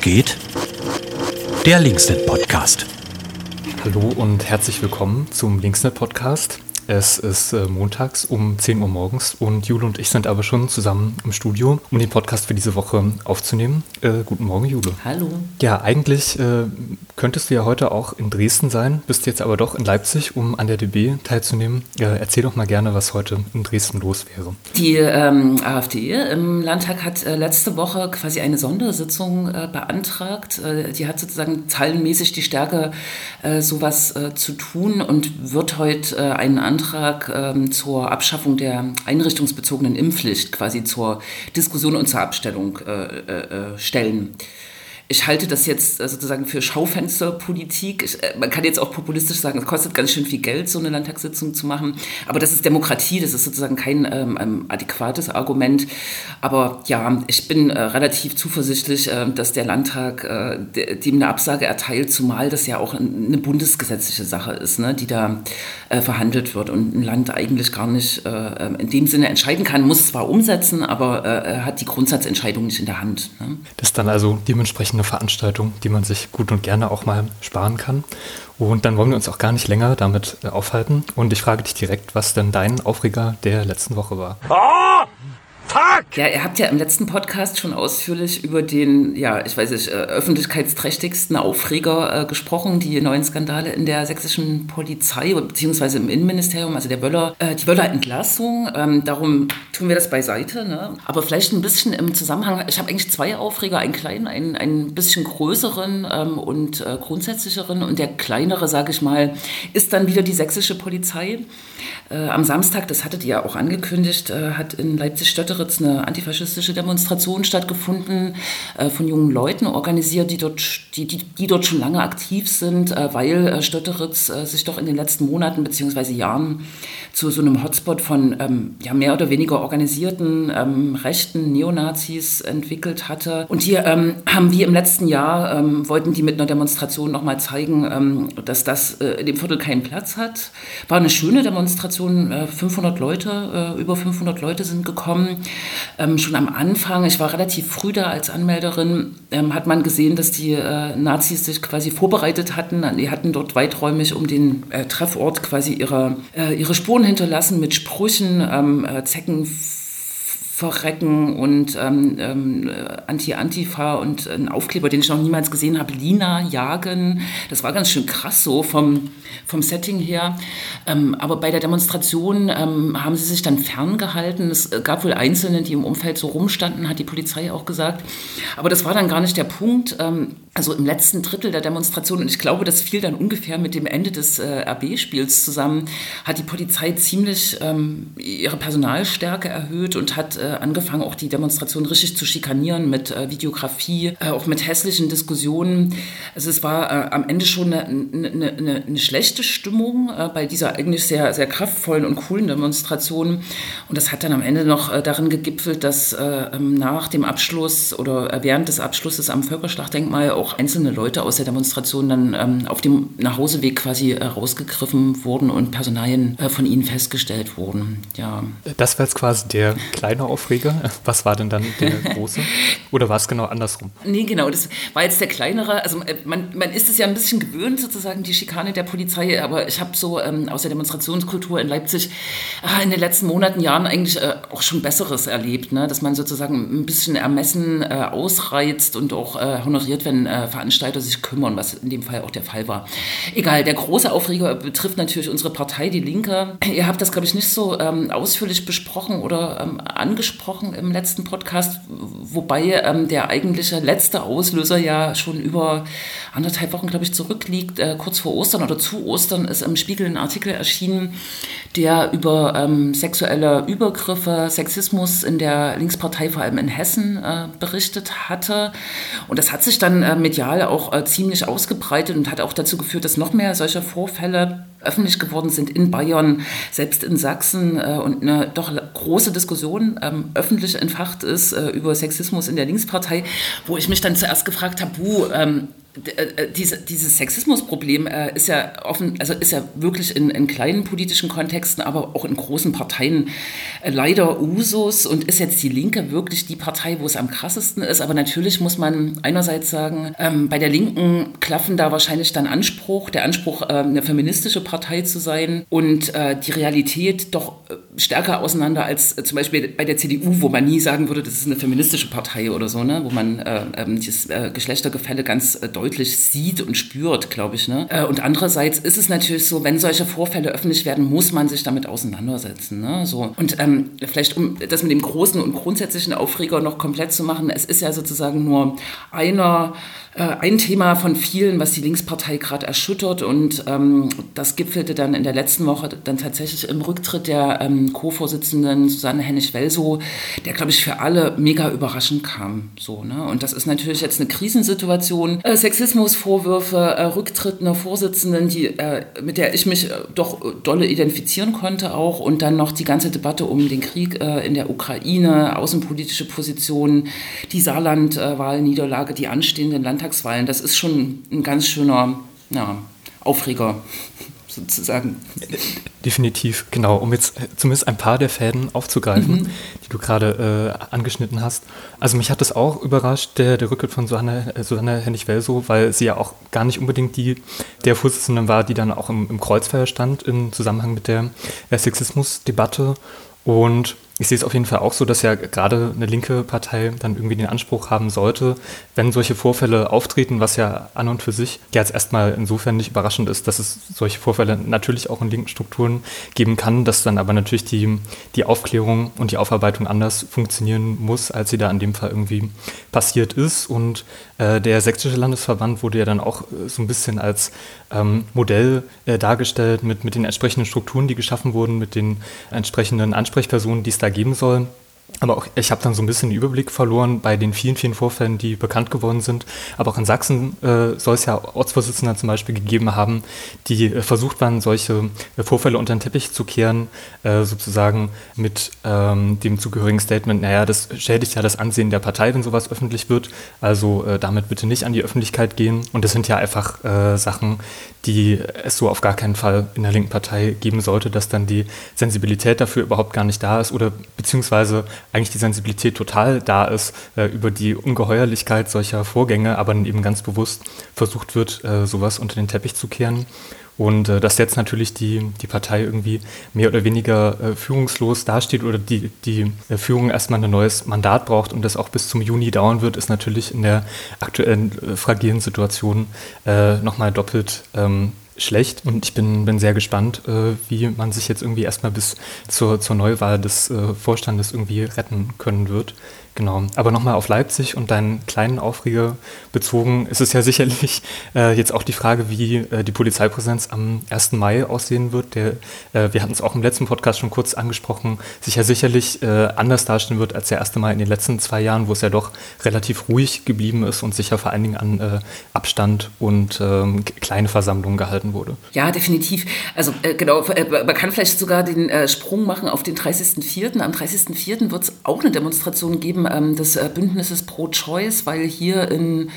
Geht? Der Linksnet Podcast. Hallo und herzlich willkommen zum Linksnet Podcast. Es ist äh, montags um 10 Uhr morgens und Jule und ich sind aber schon zusammen im Studio, um den Podcast für diese Woche aufzunehmen. Äh, guten Morgen, Jule. Hallo. Ja, eigentlich äh, könntest du ja heute auch in Dresden sein, bist jetzt aber doch in Leipzig, um an der DB teilzunehmen. erzähl doch mal gerne, was heute in Dresden los wäre. Die ähm, AfD im Landtag hat äh, letzte Woche quasi eine Sondersitzung äh, beantragt. Äh, die hat sozusagen zahlenmäßig die Stärke, sowas zu tun und wird heute einen Antrag Antrag ähm, zur Abschaffung der einrichtungsbezogenen Impfpflicht quasi zur Diskussion und zur Abstellung äh, äh, äh stellen ich halte das jetzt äh, sozusagen für Schaufensterpolitik. Ich, äh, man kann jetzt auch populistisch sagen, es kostet ganz schön viel Geld, so eine Landtagssitzung zu machen. Aber das ist Demokratie, das ist sozusagen kein ähm, ähm adäquates Argument. Aber ja, ich bin äh, relativ zuversichtlich, äh, dass der Landtag äh, dem eine Absage erteilt, zumal das ja auch eine bundesgesetzliche Sache ist, ne, die da äh, verhandelt wird und ein Land eigentlich gar nicht ähm, in dem Sinne entscheiden kann, muss zwar umsetzen, aber hat die Grundsatzentscheidung nicht in der Hand. Ne? Das dann also dementsprechend eine Veranstaltung, die man sich gut und gerne auch mal sparen kann. Und dann wollen wir uns auch gar nicht länger damit äh, aufhalten. Und ich frage dich direkt, was denn dein Aufreger der letzten Woche war. Oh! Fuck! Ja, ihr habt ja im letzten Podcast schon ausführlich über den, ja, ich weiß nicht, äh, öffentlichkeitsträchtigsten Aufreger äh, gesprochen, die neuen Skandale in der sächsischen Polizei beziehungsweise im Innenministerium, also der Wöller, äh, die Wöller-Entlassung. Ähm, darum tun wir das beiseite. Ne? Aber vielleicht ein bisschen im Zusammenhang. Ich habe eigentlich zwei Aufreger, einen kleinen, einen ein bisschen größeren ähm, und äh, grundsätzlicheren. Und der kleinere, sage ich mal, ist dann wieder die sächsische Polizei. Äh, am Samstag, das hattet ihr ja auch angekündigt, äh, hat in Leipzig-Stötteritz eine antifaschistische Demonstration stattgefunden, äh, von jungen Leuten organisiert, die dort, die, die, die dort schon lange aktiv sind, äh, weil äh, Stötteritz sich doch in den letzten Monaten bzw. Jahren zu so einem Hotspot von ähm, ja, mehr oder weniger organisierten ähm, rechten Neonazis entwickelt hatte. Und hier ähm, haben wir im letzten Jahr, ähm, wollten die mit einer Demonstration nochmal zeigen, ähm, dass das in dem Viertel keinen Platz hat. War eine schöne Demonstration Demonstration 500 äh, Leute, über 500 Leute sind gekommen. Ähm, schon am Anfang, ich war relativ früh da als Anmelderin, ähm, hat man gesehen, dass die äh, Nazis sich quasi vorbereitet hatten. Die hatten dort weiträumig um den Treffort quasi ihre, ihre Spuren hinterlassen mit Sprüchen, ähm, Zecken Verrecken und ähm, ähm, Anti-Antifa und ein Aufkleber, den ich noch niemals gesehen habe, Lina jagen. Das war ganz schön krass so vom, vom Setting her. Ähm, aber bei der Demonstration ähm, haben sie sich dann ferngehalten. Es gab wohl Einzelne, die im Umfeld so rumstanden, hat die Polizei auch gesagt. Aber das war dann gar nicht der Punkt. Ähm, also im letzten Drittel der Demonstration, und ich glaube, das fiel dann ungefähr mit dem Ende des äh, RB-Spiels zusammen, hat die Polizei ziemlich ähm, ihre Personalstärke erhöht und hat angefangen, auch die Demonstration richtig zu schikanieren mit äh, Videografie, äh, auch mit hässlichen Diskussionen. Also es war äh, am Ende schon eine, eine, eine, eine schlechte Stimmung äh, bei dieser eigentlich sehr, sehr kraftvollen und coolen Demonstration. Und das hat dann am Ende noch darin gegipfelt, dass ähm, nach dem Abschluss oder während des Abschlusses am Völkerschlachtdenkmal auch einzelne Leute aus der Demonstration dann ähm, auf dem Nachhauseweg quasi äh, rausgegriffen wurden und Personalien äh, von ihnen festgestellt wurden. Ja. Das war jetzt quasi der kleine Aufreger. Was war denn dann der große? Oder war es genau andersrum? Nee, genau, das war jetzt der kleinere. Also äh, man, man ist es ja ein bisschen gewöhnt, sozusagen, die Schikane der Polizei, aber ich habe so ähm, aus der Demonstrationskultur in Leipzig äh, in den letzten Monaten, Jahren eigentlich äh, auch schon Besseres erlebt, ne? dass man sozusagen ein bisschen ermessen äh, ausreizt und auch honoriert, wenn äh, Veranstalter sich kümmern, was in dem Fall auch der Fall war. Egal, der große Aufreger betrifft natürlich unsere Partei, die Linke. Ihr habt das, glaube ich, nicht so ähm, ausführlich besprochen oder ähm, angesprochen im letzten Podcast, wobei ähm, der eigentliche letzte Auslöser ja schon über anderthalb Wochen, glaube ich, zurückliegt. Äh, kurz vor Ostern oder zu Ostern ist im Spiegel ein Artikel erschienen, der über ähm, sexuelle Übergriffe, Sexismus in der Linkspartei, vor allem in Hessen, äh, berichtet hatte. Und das hat sich dann äh, medial auch äh, ziemlich ausgebreitet und hat auch dazu geführt, dass noch mehr solcher Vorfälle öffentlich geworden sind in Bayern, selbst in Sachsen äh, und eine doch große Diskussion ähm, öffentlich entfacht ist äh, über Sexismus in der Linkspartei, wo ich mich dann zuerst gefragt habe, wo, ähm, äh, diese, dieses Sexismusproblem äh, ist ja offen, also ist ja wirklich in, in, kleinen politischen Kontexten, aber auch in großen Parteien äh, leider Usus und ist jetzt die Linke wirklich die Partei, wo es am krassesten ist. Aber natürlich muss man einerseits sagen, ähm, bei der Linken klaffen da wahrscheinlich dann Anspruch, der Anspruch, äh, eine feministische Partei zu sein und äh, die Realität doch äh, stärker auseinander als zum Beispiel bei der CDU, wo man nie sagen würde, das ist eine feministische Partei oder so, ne? wo man ähm, dieses Geschlechtergefälle ganz deutlich deutlich sieht und spürt, glaube ich. Ne? Äh, und andererseits ist es natürlich so, wenn solche Vorfälle öffentlich werden, muss man sich damit auseinandersetzen. Ne? So. Und ähm, vielleicht, um das mit dem großen und grundsätzlichen Aufreger noch komplett zu machen, es ist ja sozusagen nur einer äh, ein Thema von vielen, was die Linkspartei gerade erschüttert. Und ähm, das gipfelte dann in der letzten Woche dann tatsächlich im Rücktritt der ähm, Co-Vorsitzenden Susanne Hennig-Welsow, der, glaube ich, für alle mega überraschend kam. So, ne? Und das ist natürlich jetzt eine Krisensituation. Äh, Sexismusvorwürfe, äh, Rücktritt einer Vorsitzenden, die, äh, mit der ich mich äh, doch dolle identifizieren konnte auch. Und dann noch die ganze Debatte um den Krieg äh, in der Ukraine, außenpolitische Positionen, die Saarland-Wahlniederlage, die anstehenden Landtags Landtagswahlen, das ist schon ein ganz schöner ja, Aufreger sozusagen. Definitiv, genau. Um jetzt zumindest ein paar der Fäden aufzugreifen, mhm. die du gerade äh, angeschnitten hast. Also mich hat das auch überrascht, der, der Rücktritt von Susanne, äh, Susanne Hennig-Welsow, weil sie ja auch gar nicht unbedingt die der Vorsitzenden war, die dann auch im, im Kreuzfeuer stand im Zusammenhang mit der Sexismusdebatte. Und ich sehe es auf jeden Fall auch so, dass ja gerade eine linke Partei dann irgendwie den Anspruch haben sollte, wenn solche Vorfälle auftreten, was ja an und für sich ja jetzt erstmal insofern nicht überraschend ist, dass es solche Vorfälle natürlich auch in linken Strukturen geben kann, dass dann aber natürlich die, die Aufklärung und die Aufarbeitung anders funktionieren muss, als sie da in dem Fall irgendwie passiert ist. Und äh, der Sächsische Landesverband wurde ja dann auch äh, so ein bisschen als ähm, Modell äh, dargestellt mit, mit den entsprechenden Strukturen, die geschaffen wurden, mit den entsprechenden Ansprechpersonen, die es da da geben soll. Aber auch ich habe dann so ein bisschen den Überblick verloren bei den vielen, vielen Vorfällen, die bekannt geworden sind. Aber auch in Sachsen äh, soll es ja Ortsvorsitzende zum Beispiel gegeben haben, die äh, versucht waren, solche äh, Vorfälle unter den Teppich zu kehren, äh, sozusagen mit ähm, dem zugehörigen Statement, naja, das schädigt ja das Ansehen der Partei, wenn sowas öffentlich wird. Also äh, damit bitte nicht an die Öffentlichkeit gehen. Und das sind ja einfach äh, Sachen, die es so auf gar keinen Fall in der linken Partei geben sollte, dass dann die Sensibilität dafür überhaupt gar nicht da ist oder beziehungsweise eigentlich die Sensibilität total da ist äh, über die Ungeheuerlichkeit solcher Vorgänge, aber dann eben ganz bewusst versucht wird, äh, sowas unter den Teppich zu kehren. Und äh, dass jetzt natürlich die, die Partei irgendwie mehr oder weniger äh, führungslos dasteht oder die, die äh, Führung erstmal ein neues Mandat braucht und das auch bis zum Juni dauern wird, ist natürlich in der aktuellen äh, fragilen Situation äh, nochmal doppelt ähm, schlecht und ich bin, bin sehr gespannt, äh, wie man sich jetzt irgendwie erstmal bis zur, zur Neuwahl des äh, Vorstandes irgendwie retten können wird. Genau. Aber nochmal auf Leipzig und deinen kleinen Aufreger bezogen, ist es ja sicherlich äh, jetzt auch die Frage, wie äh, die Polizeipräsenz am 1. Mai aussehen wird. Der, äh, wir hatten es auch im letzten Podcast schon kurz angesprochen, sich ja sicherlich äh, anders darstellen wird als der 1. Mai in den letzten zwei Jahren, wo es ja doch relativ ruhig geblieben ist und sich ja vor allen Dingen an äh, Abstand und ähm, kleine Versammlungen gehalten wurde. Ja, definitiv. Also äh, genau, man kann vielleicht sogar den Sprung machen auf den 30.04. Am 30.04. wird es auch eine Demonstration geben ähm, des äh, Bündnisses Pro Choice, weil hier in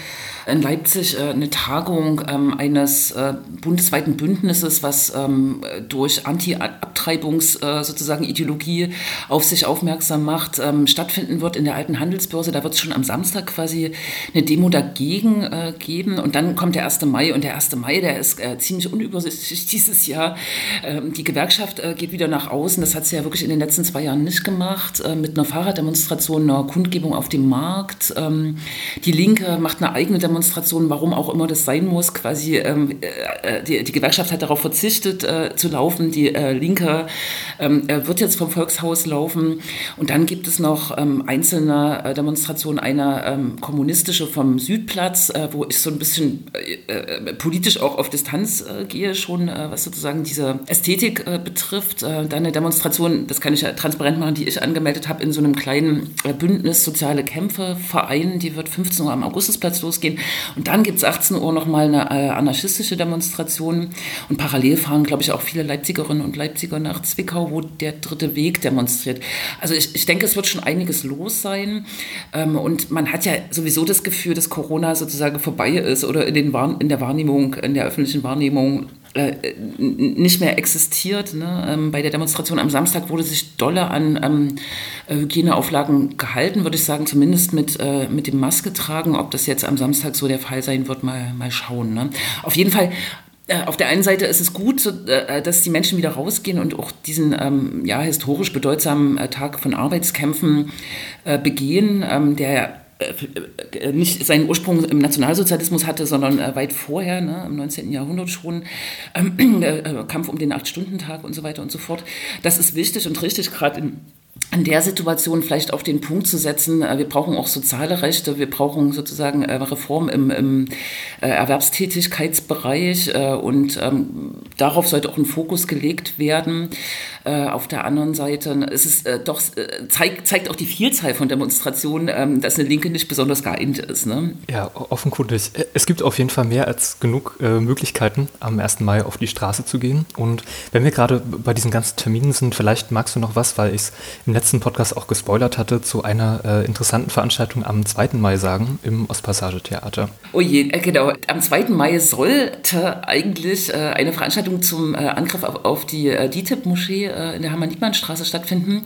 in Leipzig äh, eine Tagung ähm, eines äh, bundesweiten Bündnisses, was ähm, durch Anti-Abtreibungs äh, sozusagen Ideologie auf sich aufmerksam macht, ähm, stattfinden wird in der alten Handelsbörse. Da wird es schon am Samstag quasi eine Demo dagegen äh, geben. Und dann kommt der 1. Mai und der 1. Mai, der ist äh, ziemlich unübersichtlich dieses Jahr. Ähm, die Gewerkschaft äh, geht wieder nach außen. Das hat sie ja wirklich in den letzten zwei Jahren nicht gemacht. mit einer Fahrraddemonstration, einer Kundgebung auf dem Markt. Ähm, die Linke macht eine eigene Demonstration Demonstrationen, warum auch immer das sein muss, quasi ähm, äh, äh, die, die, Gewerkschaft hat darauf verzichtet äh, zu laufen, die äh, Linke ähm, äh, wird jetzt vom Volkshaus laufen und dann gibt es noch ähm, einzelne äh, Demonstrationen, eine ähm, kommunistische vom Südplatz, wo ich so ein bisschen politisch auch auf Distanz gehe, schon was sozusagen diese Ästhetik betrifft. dann eine Demonstration, das kann ich ja transparent machen, die ich angemeldet habe in so einem kleinen Bündnis Soziale Kämpfe Verein, die wird 15 Uhr am Augustusplatz losgehen. Und dann gibt es 18 Uhr nochmal eine äh, anarchistische Demonstration. Und parallel fahren, glaube ich, auch viele Leipzigerinnen und Leipziger nach Zwickau, wo der dritte Weg demonstriert. Also ich, ich denke, es wird schon einiges los sein. Ähm, und man hat ja sowieso das Gefühl, dass Corona sozusagen vorbei ist oder in, den in der Wahrnehmung, in der öffentlichen Wahrnehmung nicht mehr existiert. Ne? Ähm, bei der Demonstration am Samstag wurde sich dolle an ähm, Hygieneauflagen gehalten, würde ich sagen, zumindest mit, äh, mit dem Maske tragen. Ob das jetzt am Samstag so der Fall sein wird, mal, mal schauen. Ne? Auf jeden Fall äh, auf der einen Seite ist es gut, äh, dass die Menschen wieder rausgehen und auch diesen ähm, ja, historisch bedeutsamen Tag von Arbeitskämpfen äh, begehen, ähm, der äh, äh, nicht seinen Ursprung im Nationalsozialismus hatte, sondern äh, weit vorher, ne, im 19. Jahrhundert schon, ähm, äh, Kampf um den Acht-Stunden-Tag und so weiter und so fort. Das ist wichtig und richtig, gerade in an der Situation vielleicht auf den Punkt zu setzen, wir brauchen auch soziale Rechte, wir brauchen sozusagen Reform im, im Erwerbstätigkeitsbereich und ähm, darauf sollte auch ein Fokus gelegt werden. Äh, auf der anderen Seite ist es äh, doch, äh, zeigt, zeigt auch die Vielzahl von Demonstrationen, ähm, dass eine Linke nicht besonders geeint ist. Ne? Ja, offenkundig. Es gibt auf jeden Fall mehr als genug äh, Möglichkeiten, am 1. Mai auf die Straße zu gehen. Und wenn wir gerade bei diesen ganzen Terminen sind, vielleicht magst du noch was, weil ich es im letzten Podcast auch gespoilert hatte, zu einer äh, interessanten Veranstaltung am 2. Mai sagen im Ostpassage-Theater. Oh je, äh, genau. Am 2. Mai sollte eigentlich eine Veranstaltung zum Angriff auf, auf die DITIB-Moschee äh, in der Hermann-Liebmann-Straße stattfinden.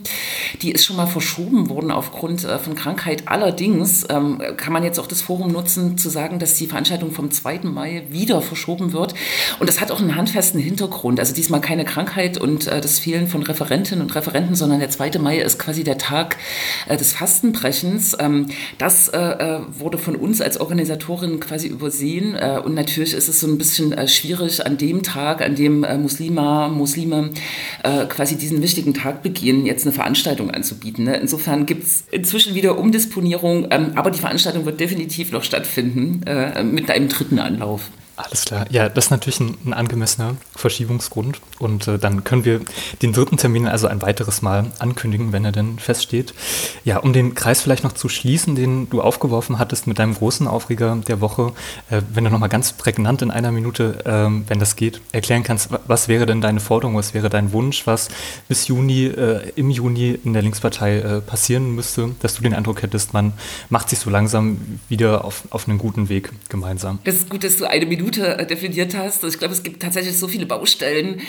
Die ist schon mal verschoben worden aufgrund äh, von Krankheit. Allerdings ähm, kann man jetzt auch das Forum nutzen, zu sagen, dass die Veranstaltung vom 2. Mai wieder verschoben wird. Und das hat auch einen handfesten Hintergrund. Also diesmal keine Krankheit und äh, das Fehlen von Referentinnen und Referenten, sondern der 2. Mai ist quasi der Tag des Fastenbrechens. Ähm, das wurde von uns als Organisatorin quasi übersehen. und natürlich ist es so ein bisschen schwierig an dem Tag, an dem Muslima, Muslime quasi diesen wichtigen Tag begehen, jetzt eine Veranstaltung anzubieten. Ne? Insofern gibt es inzwischen wieder Umdisponierung, ähm, aber die Veranstaltung wird definitiv noch stattfinden äh, mit einem dritten Anlauf. Alles klar. Ja, das ist natürlich ein, ein angemessener Verschiebungsgrund. Und äh, dann können wir den dritten Termin also ein weiteres Mal ankündigen, wenn er denn feststeht. Ja, um den Kreis vielleicht noch zu schließen, den du aufgeworfen hattest mit deinem großen Aufreger der Woche, äh, wenn du nochmal ganz prägnant in einer Minute, äh, wenn das geht, erklären kannst, was wäre denn deine Forderung, was wäre dein Wunsch, was bis Juni, äh, im Juni in der Linkspartei äh, passieren müsste, dass du den Eindruck hättest, man macht sich so langsam wieder auf, auf einen guten Weg gemeinsam. Das ist gut, dass du eine Minute Minute äh, definiert hast. Also ich glaube, es gibt tatsächlich so viele Baustellen,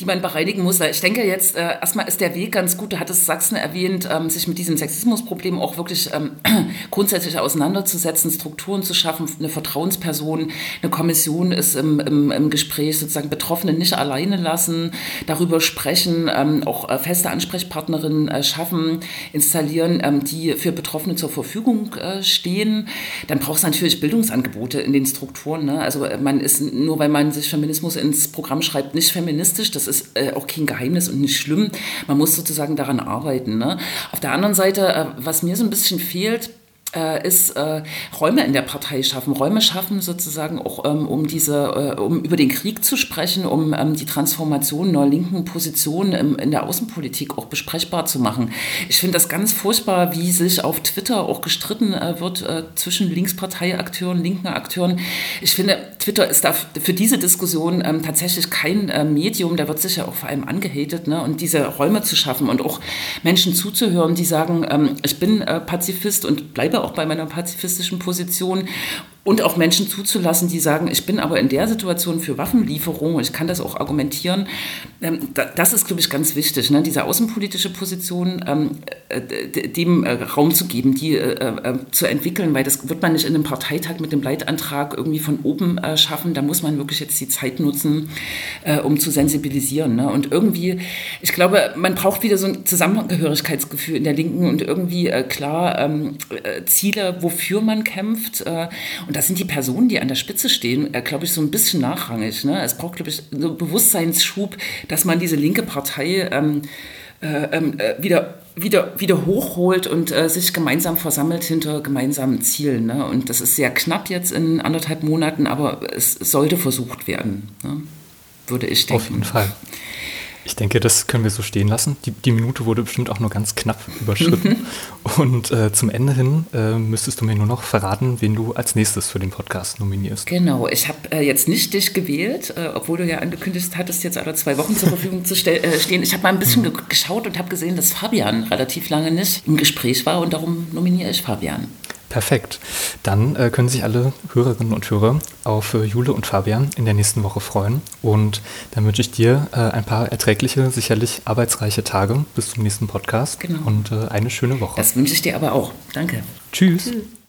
die man bereinigen muss. Ich denke jetzt, äh, erstmal ist der Weg ganz gut, du hattest Sachsen erwähnt, ähm, sich mit diesem Sexismusproblem auch wirklich ähm, grundsätzlich auseinanderzusetzen, Strukturen zu schaffen, eine Vertrauensperson, eine Kommission ist im, im, im Gespräch, sozusagen Betroffene nicht alleine lassen, darüber sprechen, ähm, auch äh, feste Ansprechpartnerinnen schaffen, installieren, die für Betroffene zur Verfügung stehen. Dann braucht es natürlich Bildungsangebote in den Strukturen. Ne? Also man ist, nur weil man sich Feminismus ins Programm schreibt, nicht feministisch. Das ist äh, auch kein Geheimnis und nicht schlimm. Man muss sozusagen daran arbeiten. Ne? Auf der anderen Seite, äh, was mir so ein bisschen fehlt, äh, ist äh, Räume in der Partei schaffen, Räume schaffen sozusagen auch ähm, um diese, äh, um über den Krieg zu sprechen, um ähm, die Transformation einer linken Position im, in der Außenpolitik auch besprechbar zu machen. Ich finde das ganz furchtbar, wie sich auf Twitter auch gestritten äh, wird äh, zwischen Linksparteiakteuren, linken Akteuren. Ich finde, Twitter ist da für diese Diskussion ähm, tatsächlich kein Medium, da wird sich ja auch vor allem angehatet, ne? und diese Räume zu schaffen und auch Menschen zuzuhören, die sagen, ähm, ich bin Pazifist und bleibe auch bei meiner pazifistischen Position und auch Menschen zuzulassen, die sagen, ich bin aber in der Situation für Waffenlieferung ich kann das auch argumentieren. Ähm, das ist, glaube ich, ganz wichtig, ne? diese außenpolitische Position ähm, äh, dem äh, Raum zu geben, die äh, zu entwickeln, weil das wird man nicht in einem Parteitag mit dem Leitantrag irgendwie von oben schaffen. Da muss man wirklich jetzt die Zeit nutzen, um zu sensibilisieren. Ne? Und irgendwie, ich glaube, man braucht wieder so ein Zusammengehörigkeitsgefühl in der Linken und irgendwie klar ähm, Ziele, wofür man kämpft. und und da sind die Personen, die an der Spitze stehen, äh, glaube ich, so ein bisschen nachrangig. Ne? Es braucht, glaube ich, so einen Bewusstseinsschub, dass man diese linke Partei ähm, äh, ähm, äh, wieder, wieder, wieder hochholt und äh, sich gemeinsam versammelt hinter gemeinsamen Zielen. Ne? Und das ist sehr knapp jetzt in anderthalb Monaten, aber es sollte versucht werden, ne? würde ich denken. Auf jeden Fall. Ich denke, das können wir so stehen lassen. Die, die Minute wurde bestimmt auch nur ganz knapp überschritten. Und äh, zum Ende hin äh, müsstest du mir nur noch verraten, wen du als nächstes für den Podcast nominierst. Genau, ich habe äh, jetzt nicht dich gewählt, äh, obwohl du ja angekündigt hattest, jetzt alle zwei Wochen zur Verfügung zu äh, stehen. Ich habe mal ein bisschen hm. geschaut und habe gesehen, dass Fabian relativ lange nicht im Gespräch war und darum nominiere ich Fabian. Perfekt. Dann äh, können sich alle Hörerinnen und Hörer auf äh, Jule und Fabian in der nächsten Woche freuen. Und dann wünsche ich dir äh, ein paar erträgliche, sicherlich arbeitsreiche Tage bis zum nächsten Podcast genau. und äh, eine schöne Woche. Das wünsche ich dir aber auch. Danke. Tschüss. Tschüss.